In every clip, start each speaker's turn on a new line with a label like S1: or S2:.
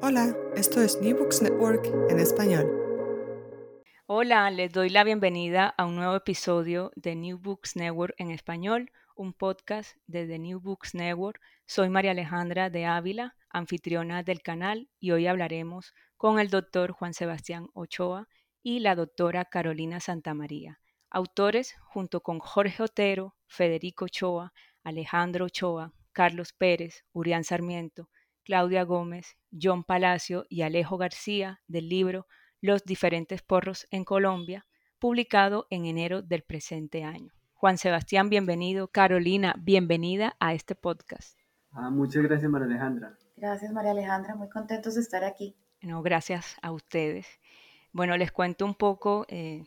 S1: Hola, esto es New Books Network en español.
S2: Hola, les doy la bienvenida a un nuevo episodio de New Books Network en español, un podcast desde New Books Network. Soy María Alejandra de Ávila, anfitriona del canal, y hoy hablaremos con el doctor Juan Sebastián Ochoa y la doctora Carolina Santamaría, autores junto con Jorge Otero, Federico Ochoa, Alejandro Ochoa, Carlos Pérez, Urián Sarmiento, Claudia Gómez, John Palacio y Alejo García del libro Los diferentes porros en Colombia, publicado en enero del presente año. Juan Sebastián, bienvenido. Carolina, bienvenida a este podcast.
S3: Ah, muchas gracias, María Alejandra.
S4: Gracias, María Alejandra. Muy contentos de estar aquí.
S2: No, gracias a ustedes. Bueno, les cuento un poco eh,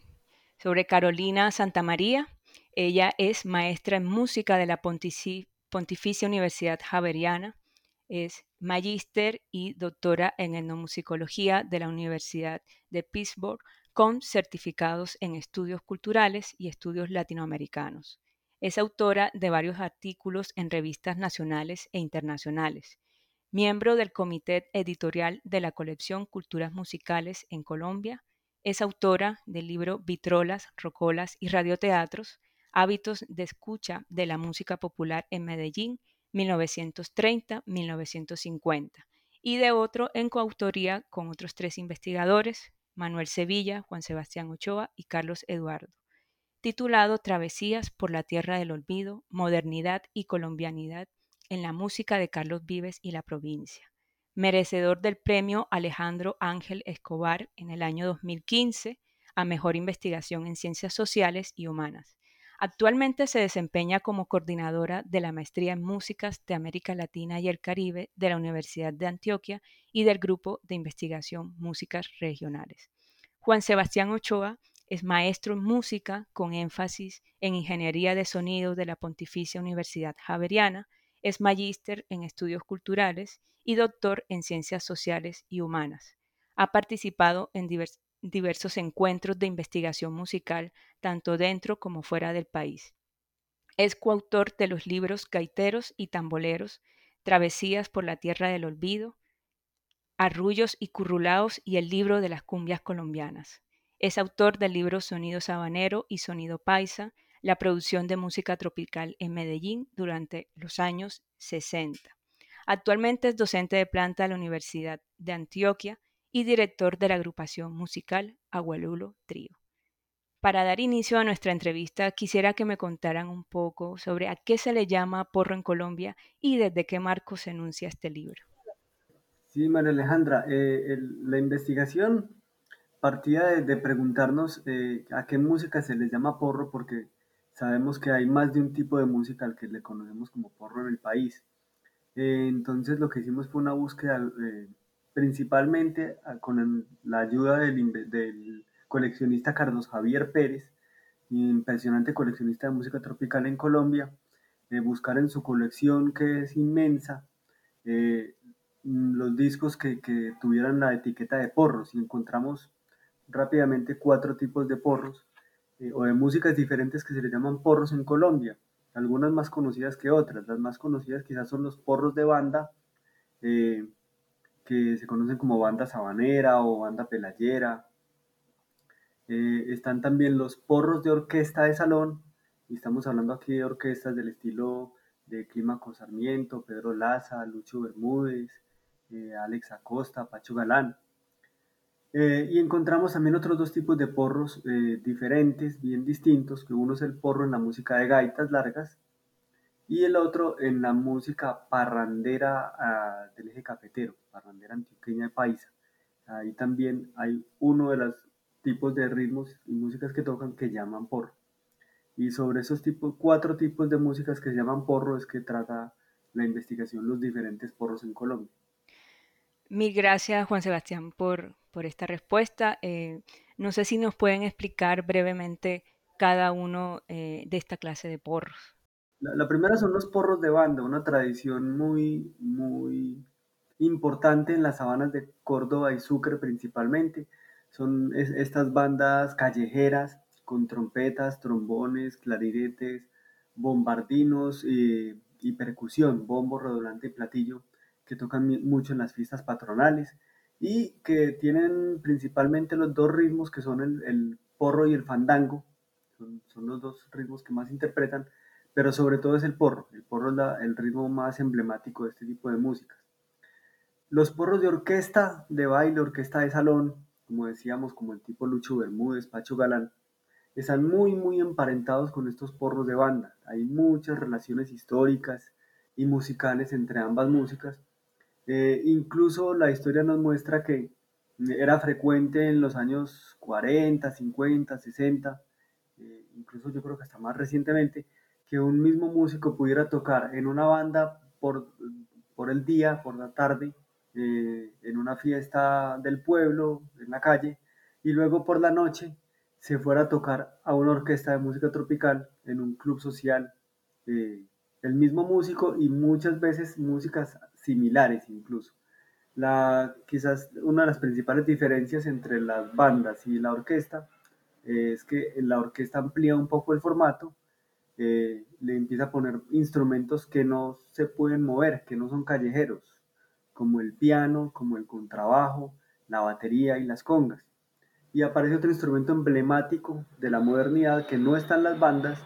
S2: sobre Carolina Santamaría. Ella es maestra en música de la Pontificia Universidad Javeriana es magíster y doctora en etnomusicología de la Universidad de Pittsburgh con certificados en estudios culturales y estudios latinoamericanos. Es autora de varios artículos en revistas nacionales e internacionales. Miembro del comité editorial de la colección Culturas Musicales en Colombia, es autora del libro Vitrolas, Rocolas y Radioteatros, Hábitos de Escucha de la Música Popular en Medellín 1930-1950, y de otro en coautoría con otros tres investigadores, Manuel Sevilla, Juan Sebastián Ochoa y Carlos Eduardo, titulado Travesías por la Tierra del Olvido, Modernidad y Colombianidad en la música de Carlos Vives y la provincia, merecedor del premio Alejandro Ángel Escobar en el año 2015 a Mejor Investigación en Ciencias Sociales y Humanas Actualmente se desempeña como coordinadora de la Maestría en Músicas de América Latina y el Caribe de la Universidad de Antioquia y del Grupo de Investigación Músicas Regionales. Juan Sebastián Ochoa es maestro en música con énfasis en Ingeniería de Sonido de la Pontificia Universidad Javeriana, es magíster en Estudios Culturales y doctor en Ciencias Sociales y Humanas. Ha participado en diversos diversos encuentros de investigación musical, tanto dentro como fuera del país. Es coautor de los libros Gaiteros y Tamboleros, Travesías por la Tierra del Olvido, Arrullos y Currulaos y el libro de las cumbias colombianas. Es autor del libro Sonido Sabanero y Sonido Paisa, la producción de música tropical en Medellín durante los años 60. Actualmente es docente de planta de la Universidad de Antioquia y director de la agrupación musical Agualulo Trío. Para dar inicio a nuestra entrevista, quisiera que me contaran un poco sobre a qué se le llama porro en Colombia y desde qué marco se enuncia este libro.
S3: Sí, María Alejandra, eh, la investigación partía de, preguntarnos eh, a qué música se les llama porro, porque sabemos que hay más de un tipo de música al que le conocemos como porro en el país. Eh, entonces lo que hicimos fue una búsqueda principalmente ah, con la ayuda del, coleccionista Carlos Javier Pérez, impresionante coleccionista de música tropical en Colombia, buscar en su colección, que es inmensa, eh, mm, los discos que, que tuvieran la etiqueta de porros y encontramos rápidamente cuatro tipos de porros eh, o de músicas diferentes que se le llaman porros en Colombia, algunas más conocidas que otras. Las más conocidas quizás son los porros de banda, eh, que se conocen como banda sabanera o banda pelayera. Eh, están también los porros de orquesta de salón, y estamos hablando aquí de orquestas del estilo de Clímaco Sarmiento, Pedro Laza, Lucho Bermúdez, Alex Acosta, Pacho Galán. Eh, y encontramos también otros dos tipos de porros eh, diferentes, bien distintos, que uno es el porro en la música de gaitas largas y el otro en la música parrandera ah, del eje cafetero, parrandera antioqueña de paisa. Ahí también hay uno de los tipos de ritmos y músicas que tocan que llaman porro. Y sobre esos tipos, cuatro tipos de músicas que se llaman porro es que trata la investigación los diferentes porros en Colombia.
S2: Mil gracias, Juan Sebastián, por, por esta respuesta. Eh, no sé si nos pueden explicar brevemente cada uno eh, de esta clase de porros.
S3: La, primera son los porros de banda, una tradición muy, muy importante en las sabanas de Córdoba y Sucre principalmente. Son estas bandas callejeras con trompetas, trombones, clarinetes, bombardinos y, y percusión, bombo, redolante y platillo, que tocan mucho en las fiestas patronales y que tienen principalmente los dos ritmos que son el, porro y el fandango, son, los dos ritmos que más interpretan, pero sobre todo es el porro, el porro es el ritmo más emblemático de este tipo de música. Los porros de orquesta, de baile, orquesta de salón, como decíamos, como el tipo Lucho Bermúdez, Pacho Galán, están muy, muy emparentados con estos porros de banda. Hay muchas relaciones históricas y musicales entre ambas músicas eh, incluso la historia nos muestra que era frecuente en los años 40, 50, 60, incluso yo creo que hasta más recientemente, que un mismo músico pudiera tocar en una banda por, por el día, por la tarde, eh, en una fiesta del pueblo, en la calle, y luego por la noche se fuera a tocar a una orquesta de música tropical en un club social. Eh, el mismo músico y muchas veces músicas similares incluso. La, quizás una de las principales diferencias entre las bandas y la orquesta es que la orquesta amplía un poco el formato, le empieza a poner instrumentos que no se pueden mover, que no son callejeros, como el piano, como el contrabajo, la batería y las congas. Y aparece otro instrumento emblemático de la modernidad que no está en las bandas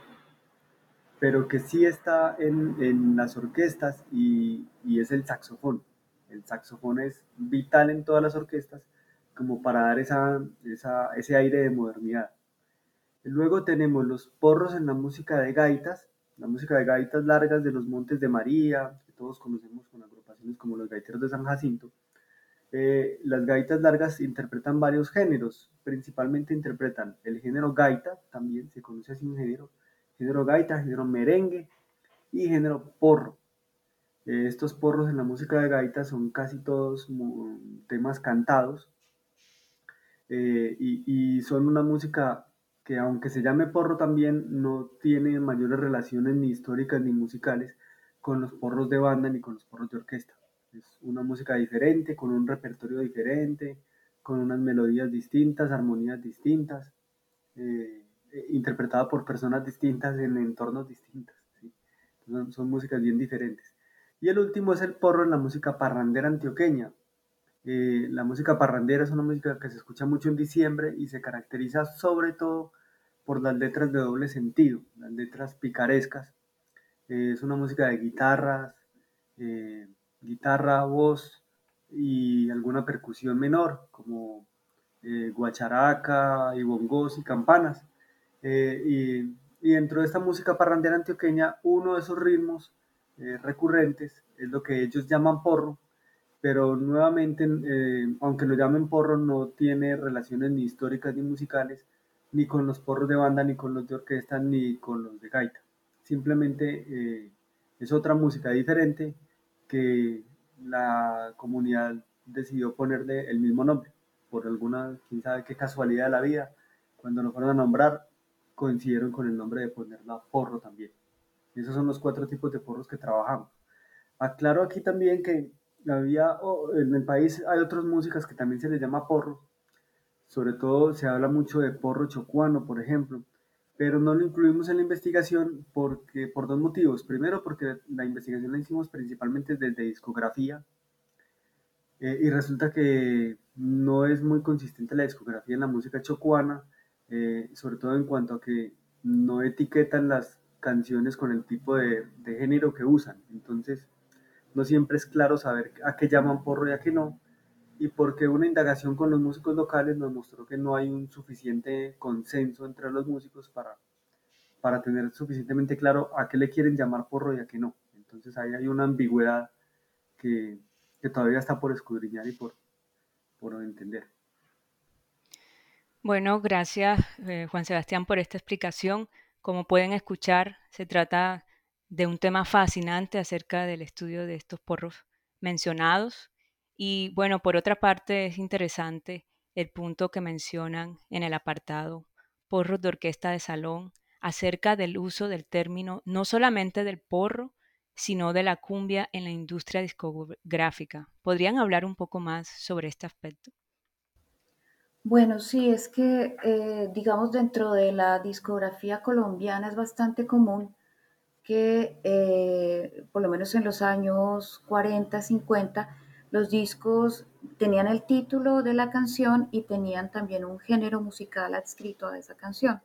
S3: pero que sí está en, en las orquestas y, y, es el saxofón. El saxofón es vital en todas las orquestas como para dar esa, esa, ese aire de modernidad. Luego tenemos los porros en la música de gaitas, la música de gaitas largas de los Montes de María, que todos conocemos con agrupaciones como los gaiteros de San Jacinto. Eh, las gaitas largas interpretan varios géneros, principalmente interpretan el género gaita, también se conoce así un género, género gaita, género merengue y género porro. Eh, estos porros en la música de gaita son casi todos temas cantados eh, y, son una música que aunque se llame porro también no tiene mayores relaciones ni históricas ni musicales con los porros de banda ni con los porros de orquesta. Es una música diferente, con un repertorio diferente, con unas melodías distintas, armonías distintas. Eh, eh, interpretada por personas distintas en entornos distintos. Son, músicas bien diferentes. Y el último es el porro en la música parrandera antioqueña. Eh, la música parrandera es una música que se escucha mucho en diciembre y se caracteriza sobre todo por las letras de doble sentido, las letras picarescas. Eh, es una música de guitarras, guitarra, voz y alguna percusión menor, como guacharaca y bongos y campanas. Eh, y, dentro de esta música parrandera antioqueña, uno de esos ritmos eh, recurrentes es lo que ellos llaman porro, pero nuevamente, eh, aunque lo llamen porro, no tiene relaciones ni históricas ni musicales, ni con los porros de banda, ni con los de orquesta, ni con los de gaita. Simplemente es otra música diferente que la comunidad decidió ponerle el mismo nombre, por alguna, quién sabe qué casualidad de la vida, cuando lo fueron a nombrar, coincidieron con el nombre de ponerla porro también. esos son los cuatro tipos de porros que trabajamos. Aclaro aquí también que había, en el país hay otras músicas que también se les llama porro, sobre todo se habla mucho de porro chocuano, por ejemplo, pero no lo incluimos en la investigación porque, por dos motivos. Primero, porque la investigación la hicimos principalmente desde discografía eh, y resulta que no es muy consistente la discografía en la música chocuana, eh, sobre todo en cuanto a que no etiquetan las canciones con el tipo de, de género que usan. Entonces, no siempre es claro saber a qué llaman porro y a qué no, y porque una indagación con los músicos locales nos mostró que no hay un suficiente consenso entre los músicos para, para tener suficientemente claro a qué le quieren llamar porro y a qué no. Entonces ahí hay una ambigüedad que, que todavía está por escudriñar y por, por entender.
S2: Bueno, gracias eh, Juan Sebastián por esta explicación. Como pueden escuchar, se trata de un tema fascinante acerca del estudio de estos porros mencionados. Y bueno, por otra parte es interesante el punto que mencionan en el apartado porros de orquesta de salón acerca del uso del término no solamente del porro, sino de la cumbia en la industria discográfica. ¿Podrían hablar un poco más sobre este aspecto?
S4: Bueno, sí, es que, eh, digamos, dentro de la discografía colombiana es bastante común que eh, por lo menos en los años 40, 50, los discos tenían el título de la canción y tenían también un género musical adscrito a esa canción.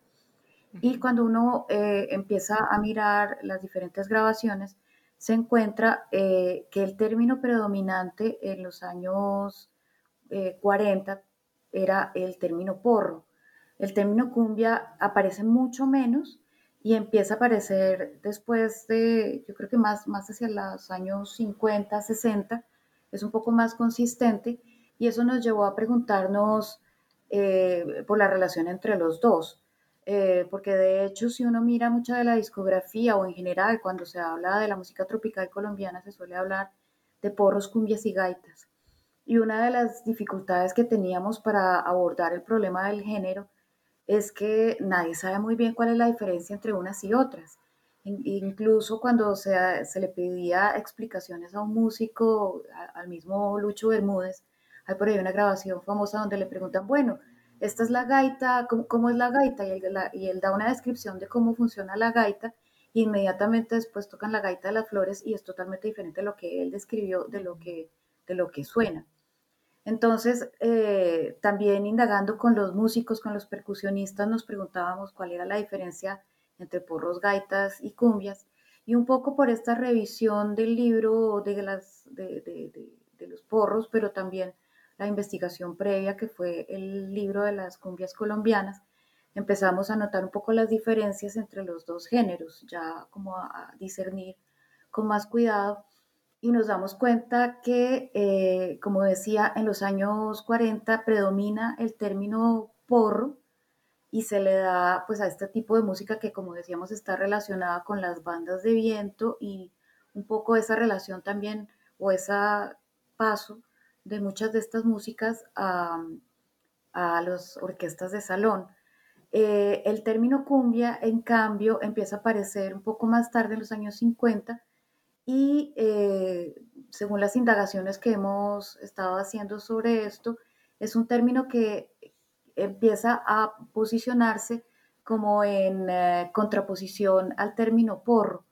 S4: Y cuando uno eh, empieza a mirar las diferentes grabaciones, se encuentra eh, que el término predominante en los años 40 era el término porro. El término cumbia aparece mucho menos y empieza a aparecer después de, yo creo que más, más hacia los años 50, 60, es un poco más consistente y eso nos llevó a preguntarnos eh, por la relación entre los dos. Eh, porque de hecho si uno mira mucha de la discografía o en general cuando se habla de la música tropical colombiana se suele hablar de porros, cumbias y gaitas. Y una de las dificultades que teníamos para abordar el problema del género es que nadie sabe muy bien cuál es la diferencia entre unas y otras. Incluso cuando se, se le pedía explicaciones a un músico, al mismo Lucho Bermúdez, hay por ahí una grabación famosa donde le preguntan, bueno, esta es la gaita, ¿cómo, es la gaita? Y él, da una descripción de cómo funciona la gaita, e inmediatamente después tocan la gaita de las flores y es totalmente diferente a lo que él describió de lo que, de lo que suena. Entonces, eh, también indagando con los músicos, con los percusionistas, nos preguntábamos cuál era la diferencia entre porros, gaitas y cumbias. Y un poco por esta revisión del libro de, las, de, los porros, pero también la investigación previa que fue el libro de las cumbias colombianas, empezamos a notar un poco las diferencias entre los dos géneros, ya como a discernir con más cuidado y nos damos cuenta que, eh, como decía, en los años 40 predomina el término porro y se le da pues a este tipo de música que como decíamos está relacionada con las bandas de viento y un poco esa relación también o ese paso de muchas de estas músicas a, a las orquestas de salón. Eh, el término cumbia, en cambio, empieza a aparecer un poco más tarde, en los años 50, y eh, según las indagaciones que hemos estado haciendo sobre esto, es un término que empieza a posicionarse como en eh, contraposición al término porro.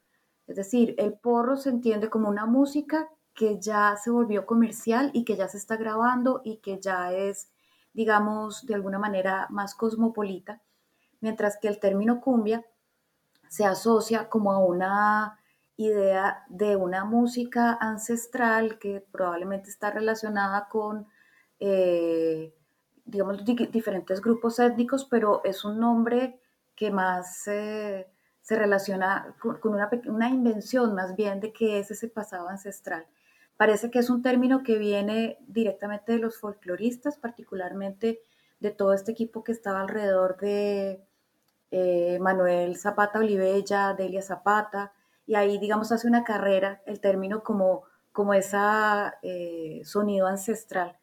S4: Es decir, el porro se entiende como una música que ya se volvió comercial y que ya se está grabando y que ya es, digamos, de alguna manera más cosmopolita, mientras que el término cumbia se asocia como a una idea de una música ancestral que probablemente está relacionada con, eh, digamos, diferentes grupos étnicos, pero es un nombre que más se relaciona con, una, una, invención más bien de que es ese pasado ancestral. Parece que es un término que viene directamente de los folcloristas, particularmente de todo este equipo que estaba alrededor de eh, Manuel Zapata Olivella, Delia Zapata, y ahí, digamos, hace una carrera el término como, como ese eh, sonido ancestral.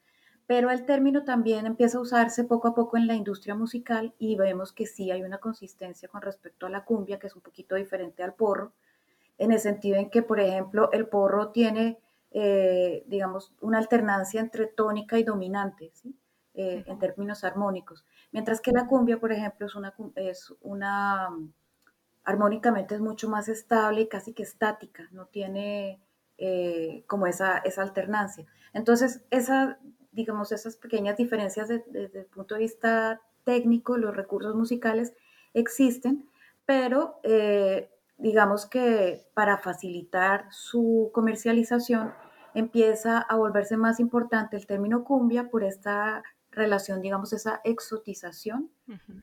S4: Pero el término también empieza a usarse poco a poco en la industria musical y vemos que sí hay una consistencia con respecto a la cumbia, que es un poquito diferente al porro, en el sentido en que, por ejemplo, el porro tiene eh, digamos, una alternancia entre tónica y dominante, eh, en términos armónicos. Mientras que la cumbia, por ejemplo, es una, es una armónicamente es mucho más estable y casi que estática, no tiene eh, como esa, esa alternancia. Entonces, esa, digamos, esas pequeñas diferencias desde el punto de vista técnico, los recursos musicales existen, pero eh, digamos que para facilitar su comercialización empieza a volverse más importante el término cumbia por esta relación, digamos, esa exotización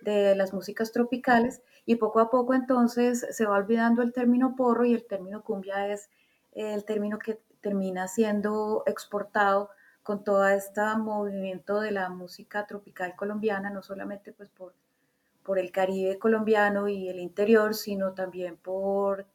S4: de las músicas tropicales y poco a poco entonces se va olvidando el término porro y el término cumbia es el término que termina siendo exportado con todo este movimiento de la música tropical colombiana, no solamente pues por, por el Caribe colombiano y el interior, sino también por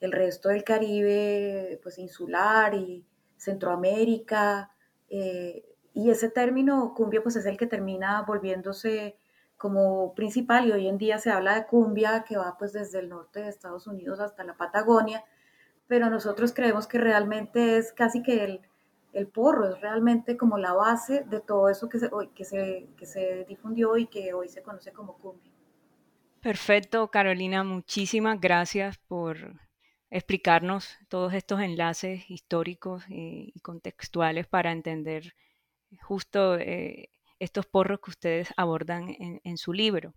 S4: el resto del Caribe pues insular y Centroamérica. Eh, y ese término cumbia pues es el que termina volviéndose como principal y hoy en día se habla de cumbia que va pues desde el norte de Estados Unidos hasta la Patagonia, pero nosotros creemos que realmente es casi que el, el porro, es realmente como la base de todo eso que se, que, se, que se difundió y que hoy se conoce como cumbia.
S2: Perfecto, Carolina, muchísimas gracias por explicarnos todos estos enlaces históricos y contextuales para entender justo eh, estos porros que ustedes abordan en, su libro.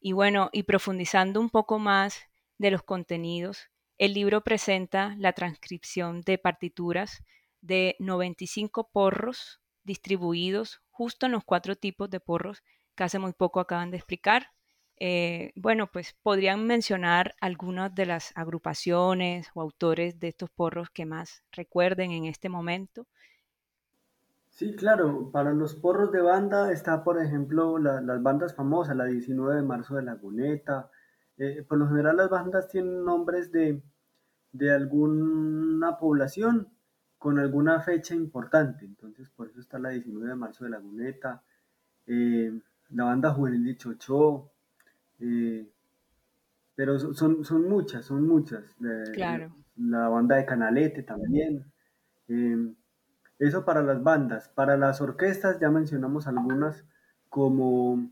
S2: Y bueno, y profundizando un poco más de los contenidos, el libro presenta la transcripción de partituras de 95 porros distribuidos justo en los cuatro tipos de porros que hace muy poco acaban de explicar. Eh, bueno, pues podrían mencionar algunas de las agrupaciones o autores de estos porros que más recuerden en este momento.
S3: Sí, claro, para los porros de banda está, por ejemplo, las bandas famosas, la 19 de marzo de Laguneta, eh, por lo general las bandas tienen nombres de, alguna población con alguna fecha importante. Entonces, por eso está la 19 de marzo de Laguneta, eh, la banda juvenil de Chochó, eh, pero son, son muchas, son muchas.
S2: claro.
S3: La banda de Canalete también. Eso para las bandas. Para las orquestas ya mencionamos algunas como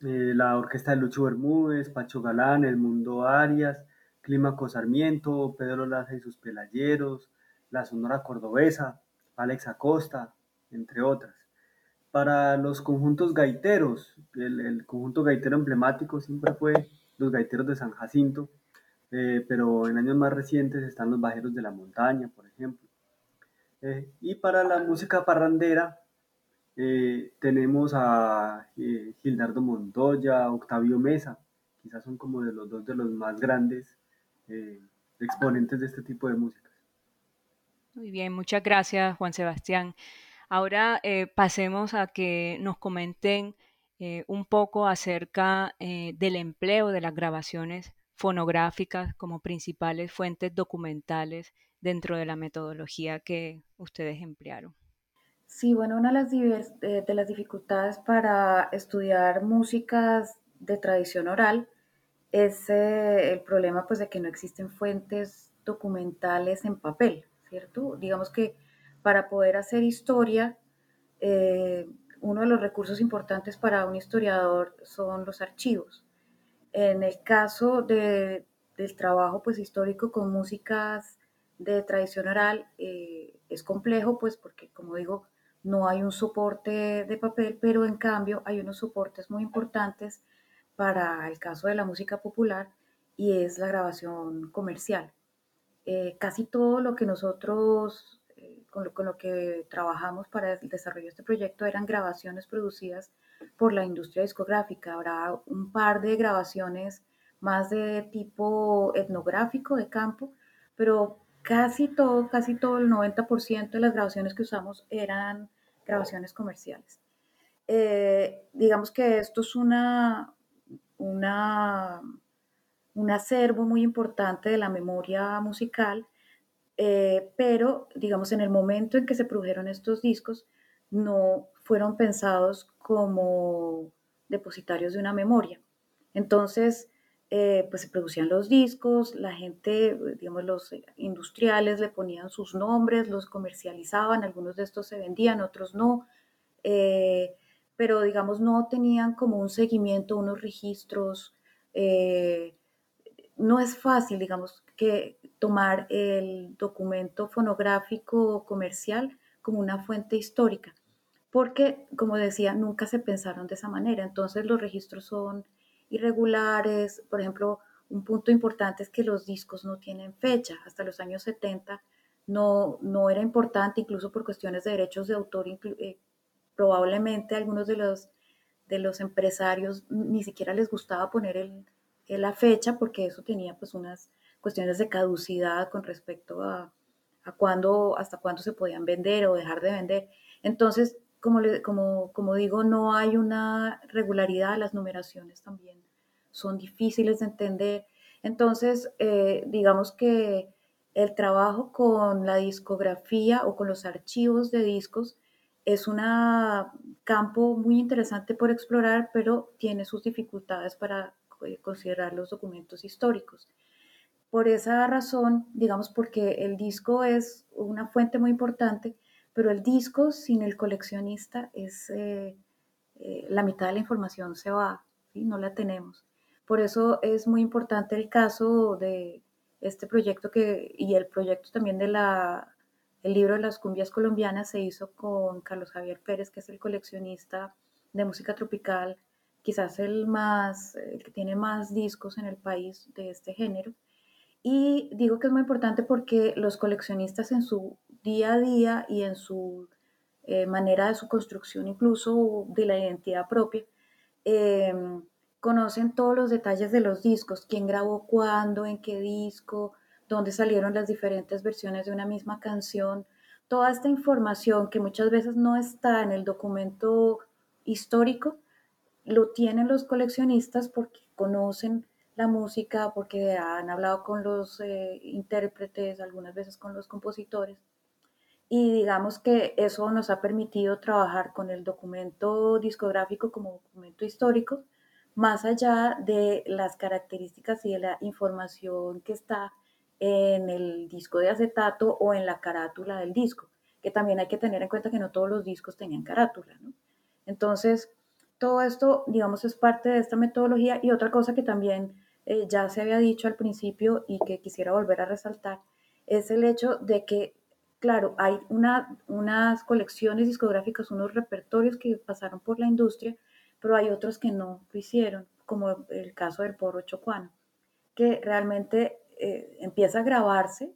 S3: eh, la orquesta de Lucho Bermúdez, Pacho Galán, El Mundo Arias, Clímaco Sarmiento, Pedro Laza y sus Pelayeros, la Sonora Cordobesa, Alex Acosta, entre otras. Para los conjuntos gaiteros, el, conjunto gaitero emblemático siempre fue los gaiteros de San Jacinto, eh, pero en años más recientes están los bajeros de la montaña, por ejemplo. Eh, y para la música parrandera, eh, tenemos a eh, Gildardo Montoya, Octavio Mesa, quizás son como de los dos de los más grandes eh, exponentes de este tipo de música.
S2: Muy bien, muchas gracias Juan Sebastián. Ahora pasemos a que nos comenten un poco acerca del empleo de las grabaciones fonográficas como principales fuentes documentales dentro de la metodología que ustedes emplearon.
S4: Sí, bueno, una de las, las dificultades para estudiar músicas de tradición oral es eh, el problema pues de que no existen fuentes documentales en papel, ¿cierto? Digamos que para poder hacer historia, eh, uno de los recursos importantes para un historiador son los archivos. En el caso de, del trabajo pues histórico con músicas de tradición oral, eh, es complejo pues porque como digo, no hay un soporte de papel, pero en cambio hay unos soportes muy importantes para el caso de la música popular y es la grabación comercial. Eh, casi todo lo que nosotros, eh, con, lo, con, lo, que trabajamos para el desarrollo de este proyecto eran grabaciones producidas por la industria discográfica. Habrá un par de grabaciones más de tipo etnográfico, de campo, pero casi todo, casi todo el 90% de las grabaciones que usamos eran grabaciones comerciales. Eh, digamos que esto es una, una, un acervo muy importante de la memoria musical, eh, pero digamos en el momento en que se produjeron estos discos no fueron pensados como depositarios de una memoria. Entonces, eh, pues se producían los discos, la gente, digamos, los industriales le ponían sus nombres, los comercializaban, algunos de estos se vendían, otros no, eh, pero digamos no tenían como un seguimiento, unos registros. Eh, no es fácil, digamos, que tomar el documento fonográfico comercial como una fuente histórica, porque, como decía, nunca se pensaron de esa manera. Entonces los registros son irregulares. Por ejemplo, un punto importante es que los discos no tienen fecha. Hasta los años 70 no, no era importante, incluso por cuestiones de derechos de autor, eh, probablemente algunos de los, de los empresarios ni siquiera les gustaba poner el, la fecha porque eso tenía pues unas cuestiones de caducidad con respecto a, a cuándo, hasta cuándo se podían vender o dejar de vender. Entonces, como, como, como digo, no hay una regularidad, las numeraciones también son difíciles de entender. Entonces, eh, digamos que el trabajo con la discografía o con los archivos de discos es un campo muy interesante por explorar, pero tiene sus dificultades para eh, considerar los documentos históricos. Por esa razón, digamos, porque el disco es una fuente muy importante, pero el disco sin el coleccionista es eh, eh, la mitad de la información se va, ¿sí? no la tenemos. Por eso es muy importante el caso de este proyecto que, y el proyecto también de la el libro de las cumbias colombianas se hizo con Carlos Javier Pérez, que es el coleccionista de música tropical, quizás el más, el que tiene más discos en el país de este género. Y digo que es muy importante porque los coleccionistas en su día a día y en su eh, manera de su construcción, incluso de la identidad propia, em, conocen todos los detalles de los discos, quién grabó cuándo, en qué disco, dónde salieron las diferentes versiones de una misma canción. Toda esta información que muchas veces no está en el documento histórico, lo tienen los coleccionistas porque conocen la música, porque han hablado con los eh, intérpretes, algunas veces con los compositores. Y digamos que eso nos ha permitido trabajar con el documento discográfico como documento histórico, más allá de las características y de la información que está en el disco de acetato o en la carátula del disco, que también hay que tener en cuenta que no todos los discos tenían carátula, ¿no? Entonces, todo esto, digamos, es parte de esta metodología y otra cosa que también eh, ya se había dicho al principio y que quisiera volver a resaltar es el hecho de que, claro, hay una, unas colecciones discográficas, unos repertorios que pasaron por la industria, pero hay otros que no lo hicieron, como el caso del porro chocuano, que realmente eh, empieza a grabarse,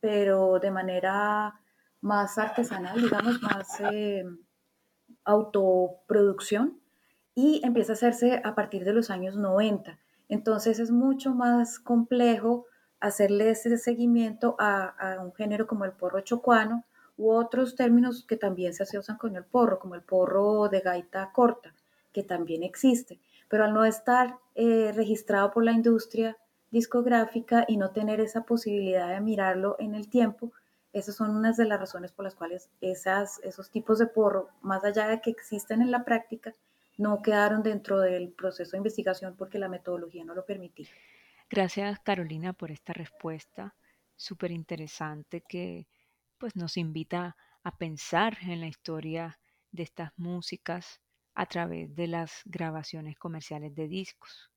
S4: pero de manera más artesanal, digamos, más eh, autoproducción, y empieza a hacerse a partir de los años 90. Entonces es mucho más complejo hacerle ese seguimiento a, un género como el porro chocuano u otros términos que también se asocian con el porro, como el porro de gaita corta, que también existe. Pero al no estar eh, registrado por la industria, discográfica y no tener esa posibilidad de mirarlo en el tiempo, esas son unas de las razones por las cuales esos tipos de porro, más allá de que existen en la práctica, no quedaron dentro del proceso de investigación porque la metodología no lo permitía.
S2: Gracias Carolina por esta respuesta súper interesante que pues nos invita a pensar en la historia de estas músicas a través de las grabaciones comerciales de discos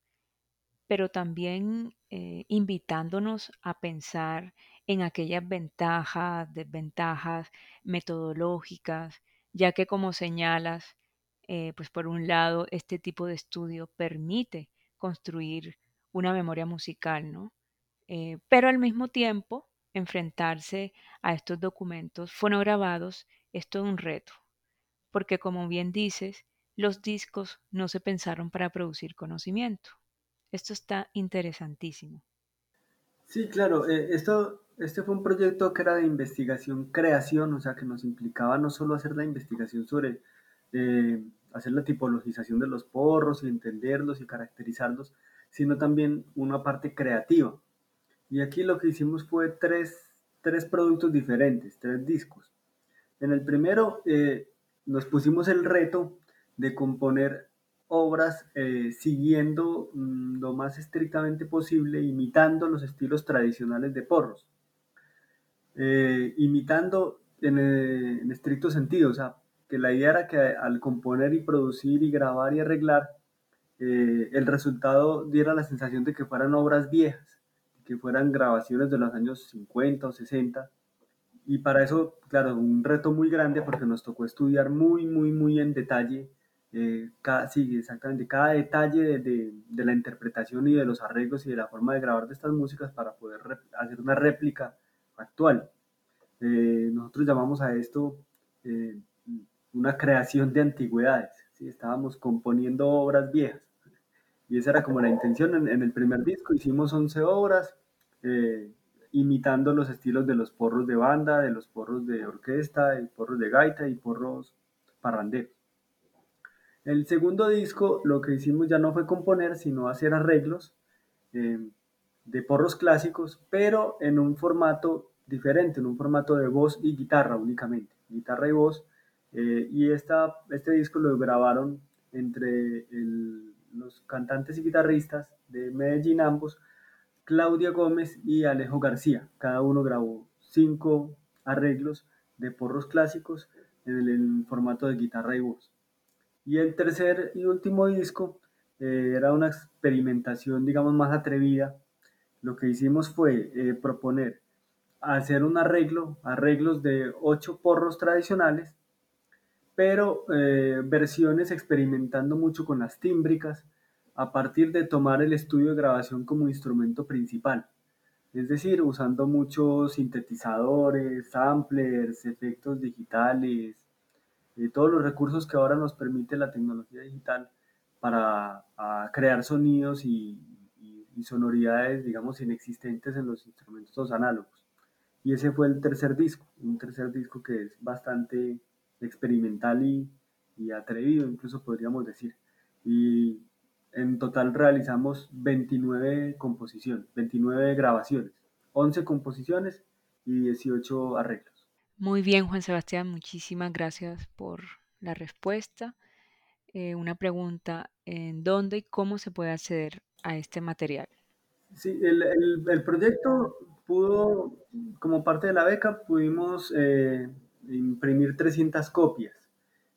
S2: pero también eh, invitándonos a pensar en aquellas ventajas, desventajas metodológicas, ya que como señalas, eh, pues por un lado, este tipo de estudio permite construir una memoria musical, ¿no? Eh, pero al mismo tiempo, enfrentarse a estos documentos fonograbados es todo un reto, porque como bien dices, los discos no se pensaron para producir conocimiento, esto está interesantísimo.
S3: Sí, claro. Eh, esto, este fue un proyecto que era de investigación, creación, o sea, que nos implicaba no solo hacer la investigación sobre eh, hacer la tipologización de los porros y entenderlos y caracterizarlos, sino también una parte creativa. Y aquí lo que hicimos fue tres, tres productos diferentes, tres discos. En el primero eh, nos pusimos el reto de componer obras eh, siguiendo mm, lo más estrictamente posible, imitando los estilos tradicionales de porros. Eh, imitando en, en, estricto sentido, o sea, que la idea era que al componer y producir y grabar y arreglar, el resultado diera la sensación de que fueran obras viejas, que fueran grabaciones de los años 50 o 60. Y para eso, claro, un reto muy grande porque nos tocó estudiar muy, muy, muy en detalle eh, cada, sí, exactamente, cada detalle de, de, la interpretación y de los arreglos y de la forma de grabar de estas músicas para poder hacer una réplica actual. Eh, nosotros llamamos a esto eh, una creación de antigüedades, ¿sí? estábamos componiendo obras viejas. Y esa era como la intención en, el primer disco, hicimos 11 obras, imitando los estilos de los porros de banda, de los porros de orquesta, y porros de gaita y porros parranderos. El segundo disco lo que hicimos ya no fue componer, sino hacer arreglos eh, de porros clásicos, pero en un formato diferente, en un formato de voz y guitarra únicamente, guitarra y voz. Eh, y este disco lo grabaron entre los cantantes y guitarristas de Medellín ambos, Claudia Gómez y Alejo García. Cada uno grabó cinco arreglos de porros clásicos en el formato de guitarra y voz. Y el tercer y último disco eh, era una experimentación, digamos, más atrevida. Lo que hicimos fue eh, proponer hacer un arreglo, arreglos de ocho porros tradicionales, pero eh, versiones experimentando mucho con las tímbricas a partir de tomar el estudio de grabación como instrumento principal. Es decir, usando muchos sintetizadores, samplers, efectos digitales, todos los recursos que ahora nos permite la tecnología digital para crear sonidos y, sonoridades, digamos, inexistentes en los instrumentos análogos. Y ese fue el tercer disco, un tercer disco que es bastante experimental y, y atrevido, incluso podríamos decir. Y en total realizamos 29 composiciones, 29 grabaciones, 11 composiciones y 18 arreglos.
S2: Muy bien, Juan Sebastián, muchísimas gracias por la respuesta. Eh, una pregunta, ¿en dónde y cómo se puede acceder a este material?
S3: Sí, el, el, proyecto pudo, como parte de la beca, pudimos eh, imprimir 300 copias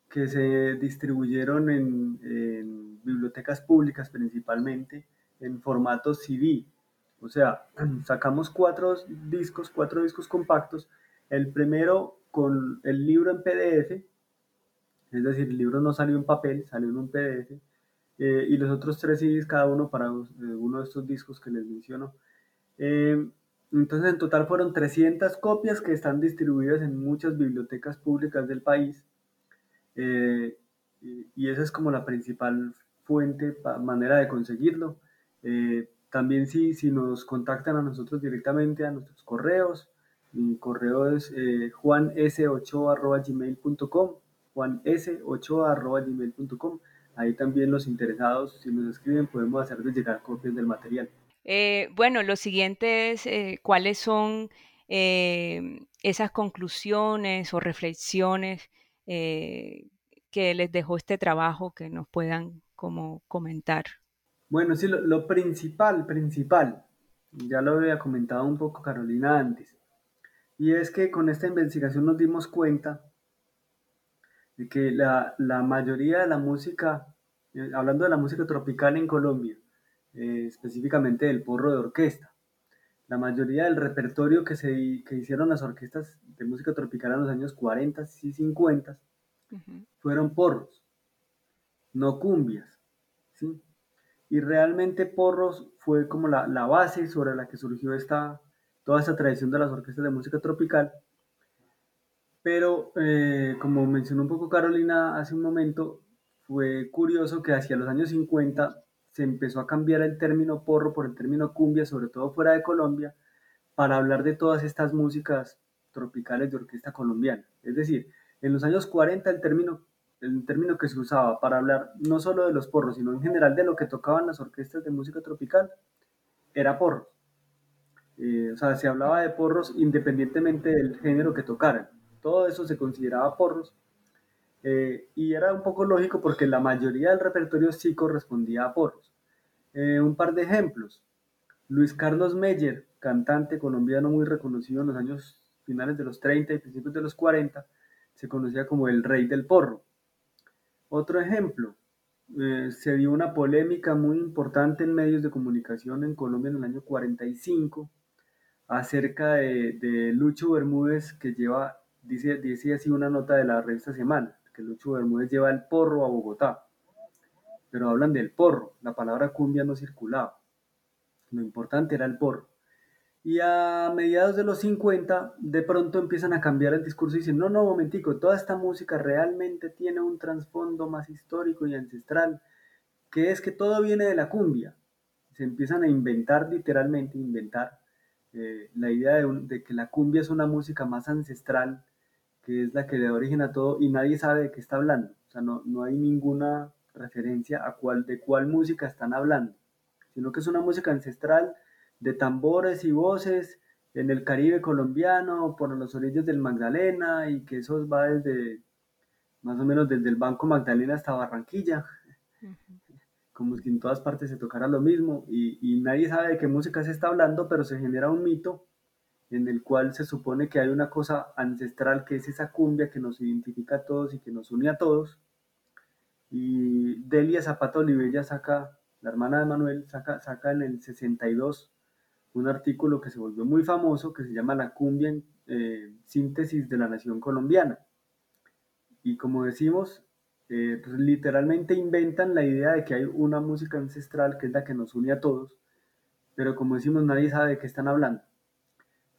S3: que se distribuyeron en, bibliotecas públicas principalmente, en formato CD. O sea, sacamos cuatro discos, cuatro discos compactos el primero con el libro en PDF, es decir, el libro no salió en papel, salió en un PDF, eh, y los otros tres CDs cada uno para eh, uno de estos discos que les menciono. Eh, entonces en total fueron 300 copias que están distribuidas en muchas bibliotecas públicas del país. y, y, esa es como la principal fuente, manera de conseguirlo. también si, si nos contactan a nosotros directamente a nuestros correos, mi correo es eh, juans8.gmail.com, juans8.gmail.com. Ahí también los interesados, si nos escriben, podemos hacerles llegar copias del material.
S2: Eh, bueno, lo siguiente es eh, cuáles son eh, esas conclusiones o reflexiones que les dejó este trabajo que nos puedan como comentar.
S3: Bueno, sí, lo, principal, principal, ya lo había comentado un poco Carolina antes, y es que con esta investigación nos dimos cuenta de que la, mayoría de la música, hablando de la música tropical en Colombia, eh, específicamente del porro de orquesta, la mayoría del repertorio que, se, hicieron las orquestas de música tropical en los años 40 y 50 fueron porros, no cumbias. ¿sí? Y realmente porros fue como la, la base sobre la que surgió esta, toda esa tradición de las orquestas de música tropical. Pero, eh, como mencionó un poco Carolina hace un momento, fue curioso que hacia los años 50 se empezó a cambiar el término porro por el término cumbia, sobre todo fuera de Colombia, para hablar de todas estas músicas tropicales de orquesta colombiana. Es decir, en los años 40 el término, el término que se usaba para hablar no solo de los porros, sino en general de lo que tocaban las orquestas de música tropical, era porro. Eh, o sea, se hablaba de porros independientemente del género que tocaran. Todo eso se consideraba porros. Eh, y era un poco lógico porque la mayoría del repertorio sí correspondía a porros. Eh, un par de ejemplos. Luis Carlos Meyer, cantante colombiano muy reconocido en los años finales de los 30 y principios de los 40, se conocía como el rey del porro. Otro ejemplo, eh, se dio una polémica muy importante en medios de comunicación en Colombia en el año 45 acerca de, Lucho Bermúdez que lleva, dice, dice así una nota de la revista Semana, que Lucho Bermúdez lleva el porro a Bogotá. Pero hablan del porro, la palabra cumbia no circulaba. Lo importante era el porro. Y a mediados de los 50, de pronto empiezan a cambiar el discurso y dicen, no, no, momentico, toda esta música realmente tiene un trasfondo más histórico y ancestral, que es que todo viene de la cumbia. Se empiezan a inventar, literalmente, inventar eh, la idea de, que la cumbia es una música más ancestral, que es la que le da origen a todo y nadie sabe de qué está hablando. O sea, no, no hay ninguna referencia a cuál, de cuál música están hablando, sino que es una música ancestral de tambores y voces en el Caribe colombiano, por los orillos del Magdalena, y que eso va desde, más o menos desde el Banco Magdalena hasta Barranquilla, como si en todas partes se tocara lo mismo, y, y nadie sabe de qué música se está hablando, pero se genera un mito en el cual se supone que hay una cosa ancestral que es esa cumbia que nos identifica a todos y que nos une a todos. Y Delia Zapata Olivella saca, la hermana de Manuel, saca, saca en el 62 un artículo que se volvió muy famoso que se llama La cumbia en eh, síntesis de la nación colombiana. Y como decimos, eh, pues literalmente inventan la idea de que hay una música ancestral que es la que nos une a todos, pero como decimos, nadie sabe de qué están hablando.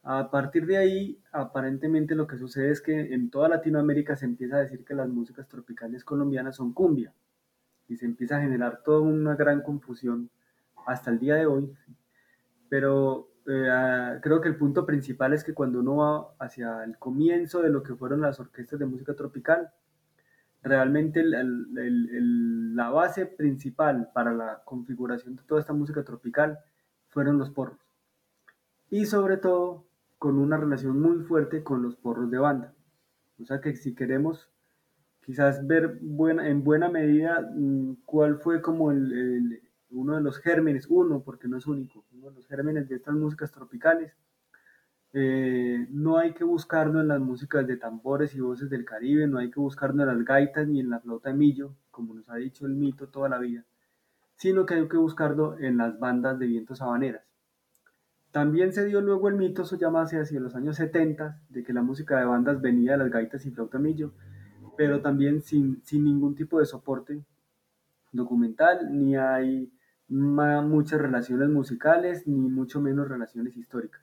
S3: A partir de ahí, aparentemente lo que sucede es que en toda Latinoamérica se empieza a decir que las músicas tropicales colombianas son cumbia y se empieza a generar toda una gran confusión hasta el día de hoy pero eh, creo que el punto principal es que cuando uno va hacia el comienzo de lo que fueron las orquestas de música tropical, realmente la base principal para la configuración de toda esta música tropical fueron los porros. Y sobre todo con una relación muy fuerte con los porros de banda. O sea que si queremos quizás ver en buena medida mm, cuál fue como uno de los gérmenes, uno porque no es único, uno de los gérmenes de estas músicas tropicales. Eh, no hay que buscarlo en las músicas de tambores y voces del Caribe, no hay que buscarlo en las gaitas ni en la flauta de millo, como nos ha dicho el mito toda la vida, sino que hay que buscarlo en las bandas de vientos habaneras. También se dio luego el mito, eso ya hacia los años 70, de que la música de bandas venía de las gaitas y flauta millo, pero también sin, sin ningún tipo de soporte documental, ni hay muchas relaciones musicales, ni mucho menos relaciones históricas.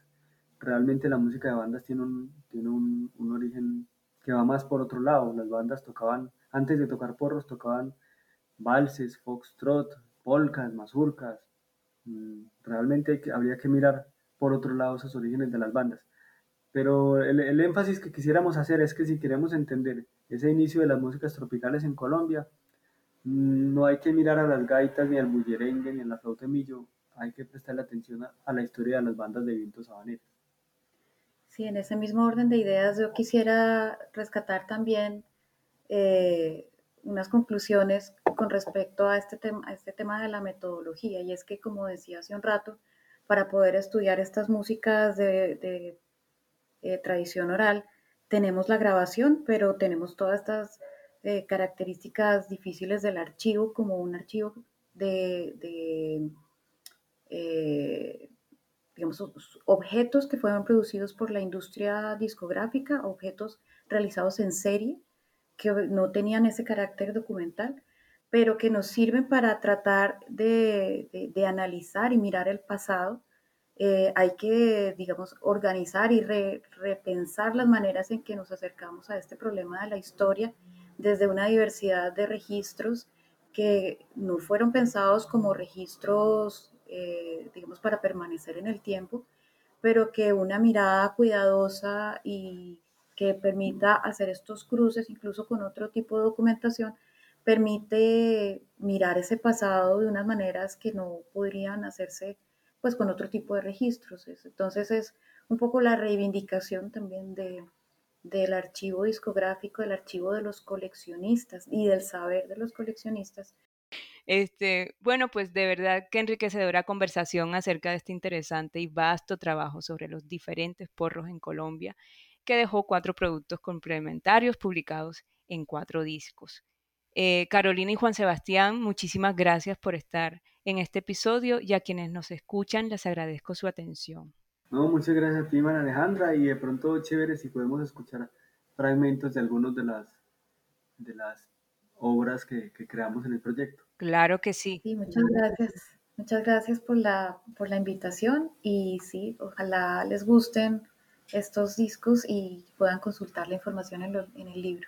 S3: Realmente la música de bandas tiene un, tiene un, un origen que va más por otro lado. Las bandas tocaban, antes de tocar porros, tocaban valses, foxtrot, polcas, mazurcas. Mm, realmente habría que mirar por otro lado esos orígenes de las bandas. Pero el, el, énfasis que quisiéramos hacer es que si queremos entender ese inicio de las músicas tropicales en Colombia, no hay que mirar a las gaitas, ni al bullerengue, ni a la flauta millo, hay que prestarle atención a, la historia de las bandas de vientos sabaneros.
S4: Sí, en ese mismo orden de ideas yo quisiera rescatar también eh, unas conclusiones con respecto a este, tema, a este tema de la metodología, y es que, como decía hace un rato, para poder estudiar estas músicas de, eh, tradición oral, tenemos la grabación, pero tenemos todas estas características difíciles del archivo, como un archivo de, eh, digamos, objetos que fueron producidos por la industria discográfica, objetos realizados en serie, que no tenían ese carácter documental, pero que nos sirven para tratar de, analizar y mirar el pasado. Eh, hay que, digamos, organizar y repensar las maneras en que nos acercamos a este problema de la historia desde una diversidad de registros que no fueron pensados como registros, eh, digamos, para permanecer en el tiempo, pero que una mirada cuidadosa y que permita hacer estos cruces incluso con otro tipo de documentación, permite mirar ese pasado de unas maneras que no podrían hacerse pues con otro tipo de registros. Entonces es un poco la reivindicación también de, del archivo discográfico, del archivo de los coleccionistas y del saber de los coleccionistas.
S2: Este, bueno, pues de verdad que enriquecedora conversación acerca de este interesante y vasto trabajo sobre los diferentes porros en Colombia, que dejó cuatro productos complementarios publicados en cuatro discos. Eh, Carolina y Juan Sebastián, muchísimas gracias por estar en este episodio y a quienes nos escuchan les agradezco su atención.
S3: No, muchas gracias a ti, María Alejandra, y de pronto chévere si podemos escuchar fragmentos de algunos de las, de las obras que, que creamos en el proyecto.
S2: Claro que sí.
S4: Sí, muchas gracias. Muchas gracias por la, por la invitación y sí, ojalá les gusten estos discos y puedan consultar la información en, en el libro.